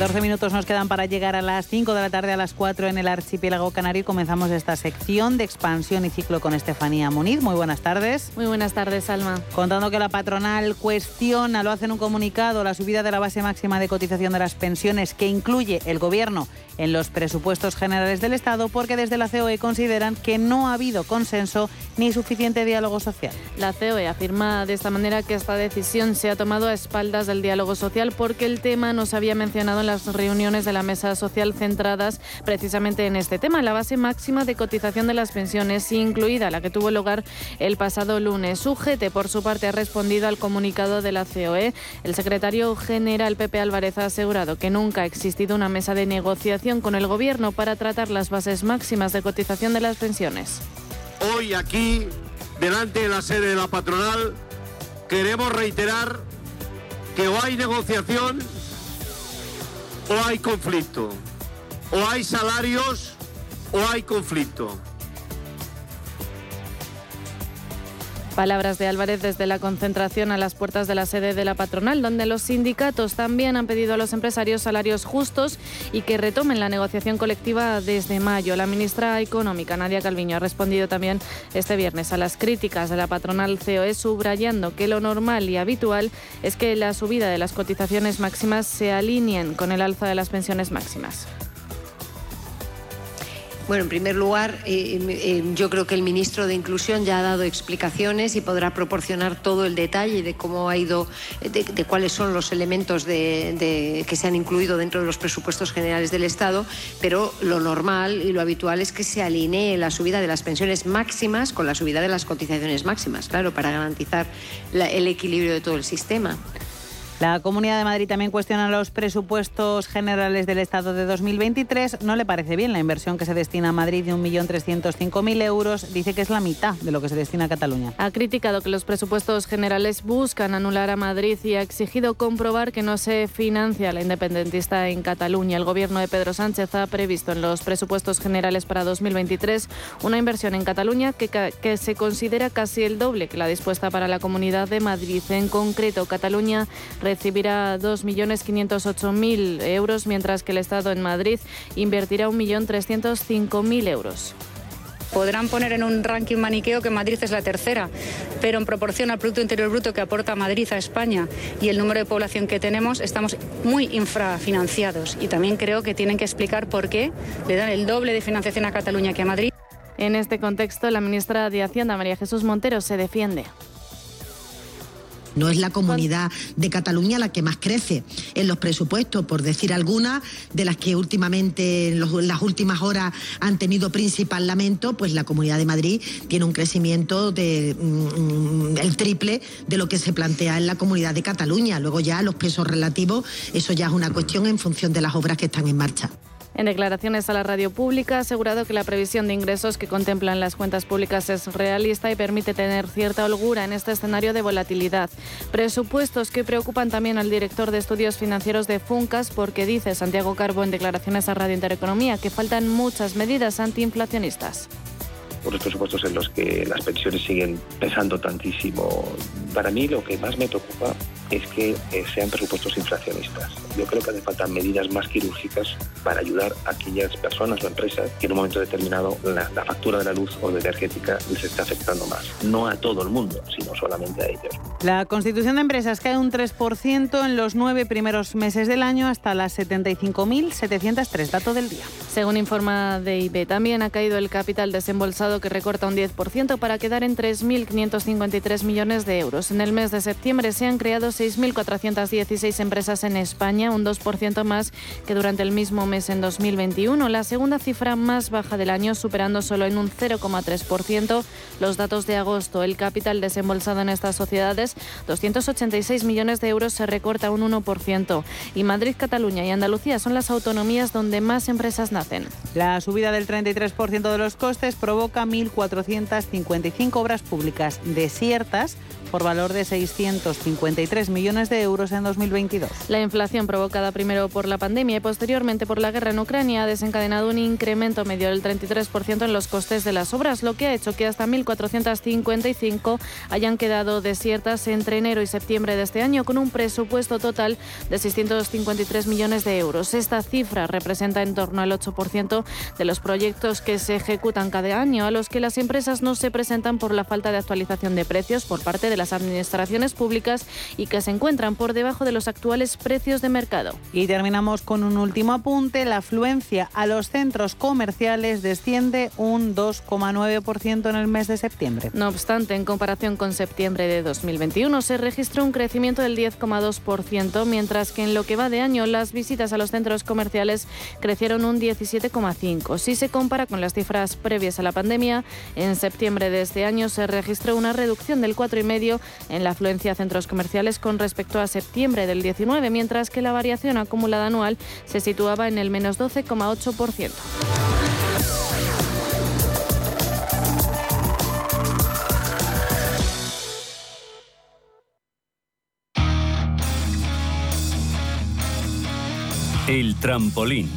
Speaker 3: 14 minutos nos quedan para llegar a las 5 de la tarde a las 4 en el archipiélago canario comenzamos esta sección de expansión y ciclo con Estefanía Muniz. Muy buenas tardes.
Speaker 5: Muy buenas tardes, Alma.
Speaker 3: Contando que la patronal cuestiona, lo hace en un comunicado, la subida de la base máxima de cotización de las pensiones que incluye el gobierno en los presupuestos generales del Estado porque desde la COE consideran que no ha habido consenso ni suficiente diálogo social.
Speaker 5: La COE afirma de esta manera que esta decisión se ha tomado a espaldas del diálogo social porque el tema no se había mencionado en las reuniones de la mesa social centradas precisamente en este tema, la base máxima de cotización de las pensiones, incluida la que tuvo lugar el pasado lunes. Sujete, por su parte, ha respondido al comunicado de la COE. El secretario general Pepe Álvarez ha asegurado que nunca ha existido una mesa de negociación con el Gobierno para tratar las bases máximas de cotización de las pensiones.
Speaker 15: Hoy aquí, delante de la sede de la patronal, queremos reiterar que o hay negociación o hay conflicto. O hay salarios o hay conflicto.
Speaker 5: Palabras de Álvarez desde la concentración a las puertas de la sede de la patronal, donde los sindicatos también han pedido a los empresarios salarios justos y que retomen la negociación colectiva desde mayo. La ministra económica, Nadia Calviño, ha respondido también este viernes a las críticas de la patronal COE, subrayando que lo normal y habitual es que la subida de las cotizaciones máximas se alineen con el alza de las pensiones máximas.
Speaker 16: Bueno, en primer lugar, eh, eh, yo creo que el ministro de Inclusión ya ha dado explicaciones y podrá proporcionar todo el detalle de cómo ha ido, de, cuáles son los elementos que se han incluido dentro de los presupuestos generales del Estado, pero lo normal y lo habitual es que se alinee la subida de las pensiones máximas con la subida de las cotizaciones máximas, claro, para garantizar el equilibrio de todo el sistema.
Speaker 3: La Comunidad de Madrid también cuestiona los presupuestos generales del Estado de 2023. No le parece bien la inversión que se destina a Madrid de 1.305.000 euros. Dice que es la mitad de lo que se destina a Cataluña.
Speaker 5: Ha criticado que los presupuestos generales buscan anular a Madrid y ha exigido comprobar que no se financia la independentista en Cataluña. El gobierno de Pedro Sánchez ha previsto en los presupuestos generales para 2023 una inversión en Cataluña que, que se considera casi el doble que la dispuesta para la Comunidad de Madrid. En concreto, Cataluña recibirá 2.508.000 euros, mientras que el Estado en Madrid invertirá 1.305.000 euros
Speaker 17: podrán poner en un ranking maniqueo que Madrid es la tercera, pero en proporción al Producto Interior Bruto que aporta Madrid a España y el número de población que tenemos, estamos muy infrafinanciados. Y también creo que tienen que explicar por qué le dan el doble de financiación a Cataluña que a Madrid.
Speaker 5: En este contexto, la ministra de Hacienda, María Jesús Montero, se defiende.
Speaker 18: No es la comunidad de Cataluña la que más crece en los presupuestos, por decir algunas, de las que últimamente, en, las últimas horas han tenido principal lamento, pues la Comunidad de Madrid tiene un crecimiento de mm, el triple de lo que se plantea en la Comunidad de Cataluña. Luego ya los pesos relativos, eso ya es una cuestión en función de las obras que están en marcha.
Speaker 5: En declaraciones a la radio pública ha asegurado que la previsión de ingresos que contemplan las cuentas públicas es realista y permite tener cierta holgura en este escenario de volatilidad. Presupuestos que preocupan también al director de estudios financieros de Funcas porque dice Santiago Carbo en declaraciones a Radio Intereconomía que faltan muchas medidas antiinflacionistas
Speaker 19: unos presupuestos en los que las pensiones siguen pesando tantísimo. Para mí lo que más me preocupa
Speaker 20: es que eh, sean presupuestos inflacionistas. Yo creo que hace falta medidas más quirúrgicas para ayudar a aquellas personas o empresas que en un momento determinado la, factura de la luz o de energética les está afectando más. No a todo el mundo, sino solamente a ellos.
Speaker 3: La constitución de empresas cae un 3% en los nueve primeros meses del año hasta las 75.703, dato del día.
Speaker 5: Según informa DIB, también ha caído el capital desembolsado que recorta un 10% para quedar en 3.553 millones de euros. En el mes de septiembre se han creado 6.416 empresas en España, un 2% más que durante el mismo mes en 2021, la segunda cifra más baja del año, superando solo en un 0,3% los datos de agosto. El capital desembolsado en estas sociedades, 286 millones de euros, se recorta un 1%. Y Madrid, Cataluña y Andalucía son las autonomías donde más empresas nacen.
Speaker 3: La subida del 33% de los costes provoca 1.455 obras públicas desiertas por valor de 653 millones de euros en 2022.
Speaker 5: La inflación provocada primero por la pandemia y posteriormente por la guerra en Ucrania ha desencadenado un incremento medio del 33% en los costes de las obras, lo que ha hecho que hasta 1.455 hayan quedado desiertas entre enero y septiembre de este año con un presupuesto total de 653 millones de euros. Esta cifra representa en torno al 8% de los proyectos que se ejecutan cada año, a los que las empresas no se presentan por la falta de actualización de precios por parte de las administraciones públicas y que se encuentran por debajo de los actuales precios de mercado.
Speaker 3: Y terminamos con un último apunte. La afluencia a los centros comerciales desciende un 2,9% en el mes de septiembre.
Speaker 5: No obstante, en comparación con septiembre de 2021 se registró un crecimiento del 10,2%, mientras que en lo que va de año las visitas a los centros comerciales crecieron un 17,5%. Si se compara con las cifras previas a la pandemia, en septiembre de este año se registró una reducción del 4,5% en la afluencia a centros comerciales con respecto a septiembre del 19, mientras que la variación acumulada anual se situaba en el menos 12,8%.
Speaker 2: El trampolín.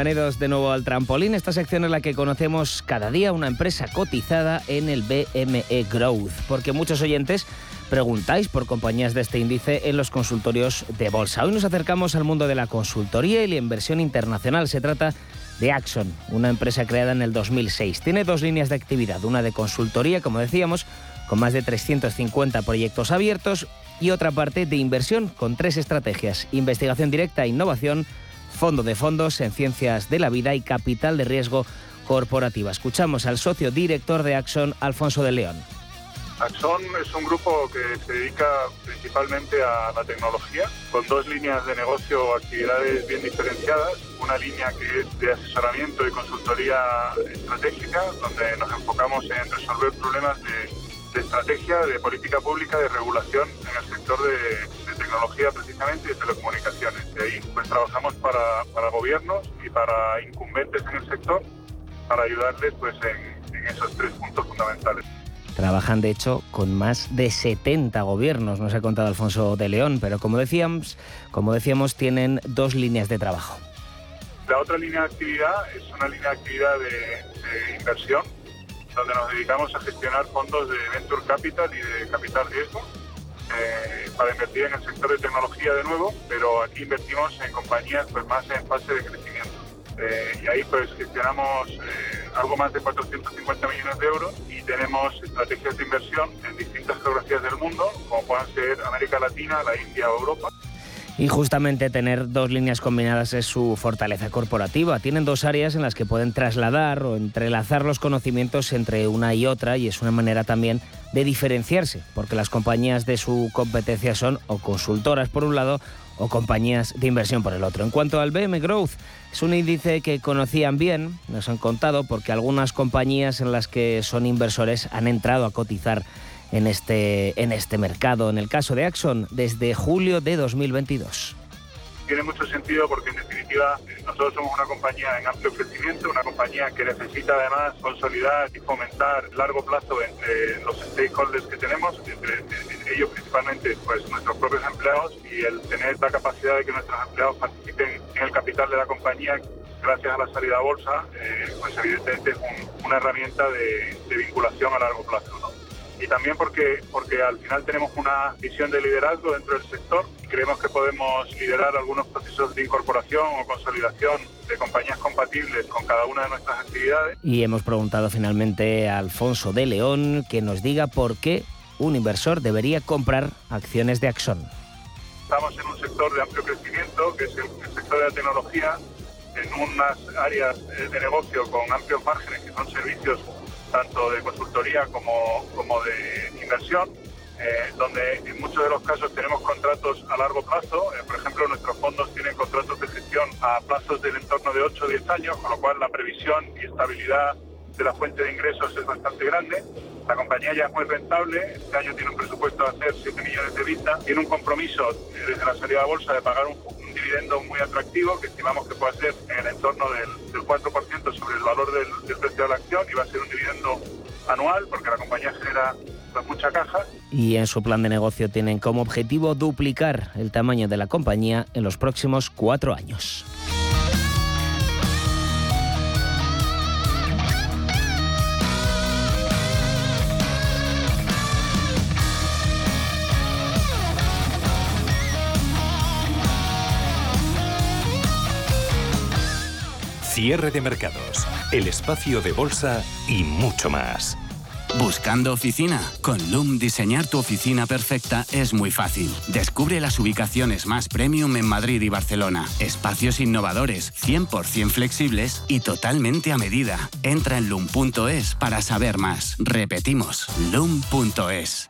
Speaker 13: Bienvenidos de nuevo al Trampolín. Esta sección es la que conocemos cada día una empresa cotizada en el BME Growth, porque muchos oyentes preguntáis por compañías de este índice en los consultorios de bolsa. Hoy nos acercamos al mundo de la consultoría y la inversión internacional. Se trata de Axon, una empresa creada en el 2006. Tiene dos líneas de actividad, una de consultoría, como decíamos, con más de 350 proyectos abiertos, y otra parte de inversión con tres estrategias, investigación directa e innovación, fondo de fondos en ciencias de la vida y capital de riesgo corporativa. Escuchamos al socio director de Axon, Alfonso de León.
Speaker 21: Axon es un grupo que se dedica principalmente a la tecnología, con dos líneas de negocio o actividades bien diferenciadas. Una línea que es de asesoramiento y consultoría estratégica, donde nos enfocamos en resolver problemas de, estrategia, de política pública, de regulación en el sector de, tecnología precisamente y de telecomunicaciones. De ahí pues trabajamos para, para gobiernos y para incumbentes en el sector para ayudarles pues en, en esos tres puntos fundamentales.
Speaker 13: Trabajan, de hecho, con más de 70 gobiernos, nos ha contado Alfonso de León, pero como decíamos, como decíamos, tienen dos líneas de trabajo.
Speaker 21: La otra línea de actividad es una línea de actividad de, de inversión, donde nos dedicamos a gestionar fondos de venture capital y de capital riesgo eh, para invertir en el sector de tecnología de nuevo, pero aquí invertimos en compañías pues, más en fase de crecimiento. Eh, y ahí pues gestionamos eh, algo más de 450 millones de euros y tenemos estrategias de inversión en distintas geografías del mundo, como puedan ser América Latina, la India o Europa.
Speaker 13: Y justamente tener dos líneas combinadas es su fortaleza corporativa. Tienen dos áreas en las que pueden trasladar o entrelazar los conocimientos entre una y otra y es una manera también de diferenciarse, porque las compañías de su competencia son o consultoras por un lado o compañías de inversión por el otro. En cuanto al BM Growth, es un índice que conocían bien, nos han contado, porque algunas compañías en las que son inversores han entrado a cotizar en este, en este mercado. En el caso de Axon, desde julio de 2022.
Speaker 21: tiene mucho sentido porque en definitiva nosotros somos una compañía en amplio crecimiento, una compañía que necesita además consolidar y fomentar largo plazo entre los stakeholders que tenemos, entre, ellos principalmente pues nuestros propios empleados y el tener la capacidad de que nuestros empleados participen en el capital de la compañía gracias a la salida a bolsa, eh, pues evidentemente es una herramienta de, vinculación a largo plazo. Y también porque, porque al final tenemos una visión de liderazgo dentro del sector creemos que podemos liderar algunos procesos de incorporación o consolidación de compañías compatibles con cada una de nuestras actividades.
Speaker 13: Y hemos preguntado finalmente a Alfonso de León que nos diga por qué un inversor debería comprar acciones de Axon.
Speaker 21: Estamos en un sector de amplio crecimiento, que es el, el sector de la tecnología, en unas áreas de negocio con amplios márgenes, que son servicios tanto de consultoría como, como de inversión, eh, donde en muchos de los casos tenemos contratos a largo plazo. Eh, por ejemplo, nuestros fondos tienen contratos de gestión a plazos del entorno de 8 o 10 años, con lo cual la previsión y estabilidad de la fuente de ingresos es bastante grande. La compañía ya es muy rentable, este año tiene un presupuesto de hacer 7 millones de vistas, tiene un compromiso desde la salida a bolsa de pagar un, dividendo muy atractivo que estimamos que puede ser en el entorno del, del 4% sobre el valor del, del, precio de la acción y va a ser un dividendo anual porque la compañía genera pues, mucha caja.
Speaker 13: Y en su plan de negocio tienen como objetivo duplicar el tamaño de la compañía en los próximos cuatro años.
Speaker 22: Cierre de mercados, el espacio de bolsa y mucho más.
Speaker 23: ¿Buscando oficina? Con Loom diseñar tu oficina perfecta es muy fácil. Descubre las ubicaciones más premium en Madrid y Barcelona. Espacios innovadores, 100% flexibles y totalmente a medida. Entra en loom.es para saber más. Repetimos, loom.es.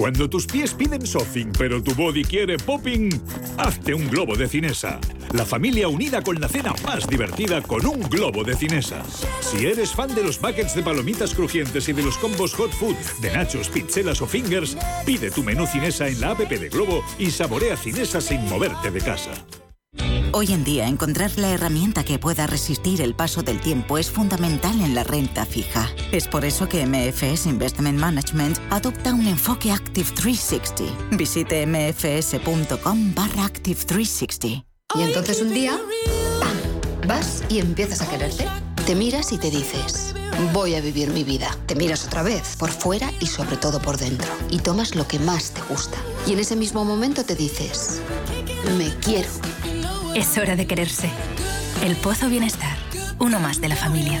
Speaker 24: Cuando tus pies piden soffing, pero tu body quiere popping, hazte un globo de cinesa. La familia unida con la cena más divertida con un globo de cinesa. Si eres fan de los buckets de palomitas crujientes y de los combos hot food de nachos, pizzelas o fingers, pide tu menú cinesa en la app de Globo y saborea cinesa sin moverte de casa.
Speaker 19: Hoy en día encontrar la herramienta que pueda resistir el paso del tiempo es fundamental en la renta fija. Es por eso que MFS Investment Management adopta un enfoque Active 360. Visite mfs.com barra Active 360.
Speaker 25: Y entonces un día, ¡pam! Vas y empiezas a quererte. Te miras y te dices, voy a vivir mi vida. Te miras otra vez, por fuera y sobre todo por dentro. Y tomas lo que más te gusta. Y en ese mismo momento te dices, me quiero.
Speaker 26: Es hora de quererse. El Pozo Bienestar, uno más de la familia.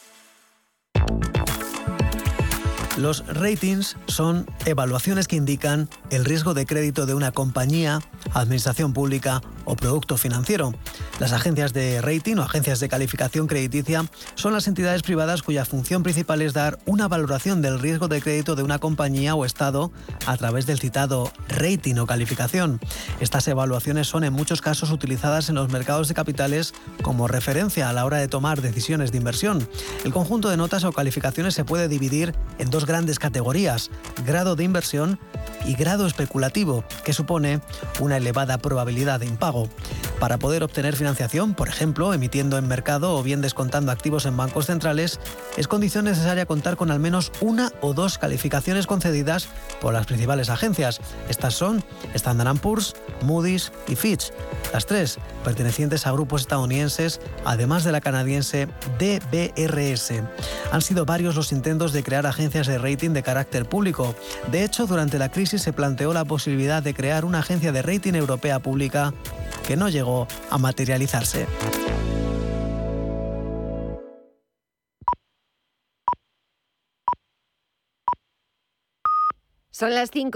Speaker 27: Los ratings son evaluaciones que indican el riesgo de crédito de una compañía, administración pública o producto financiero. Las agencias de rating o agencias de calificación crediticia son las entidades privadas cuya función principal es dar una valoración del riesgo de crédito de una compañía o Estado a través del citado rating o calificación. Estas evaluaciones son en muchos casos utilizadas en los mercados de capitales como referencia a la hora de tomar decisiones de inversión. El conjunto de notas o calificaciones se puede dividir en dos grandes categorías, grado de inversión y grado especulativo, que supone una elevada probabilidad de Para poder obtener financiación, por ejemplo, emitiendo en mercado o bien descontando activos en bancos centrales, es condición necesaria contar con al menos una o dos calificaciones concedidas por las principales agencias. Estas son Standard Poor's, Moody's y Fitch. Las tres, pertenecientes a grupos estadounidenses, además de la canadiense DBRS. Han sido varios los intentos de crear agencias de rating de carácter público. De hecho, durante la crisis se planteó la posibilidad de crear una agencia de rating europea pública que no llegó a materializarse.
Speaker 28: Son las 5.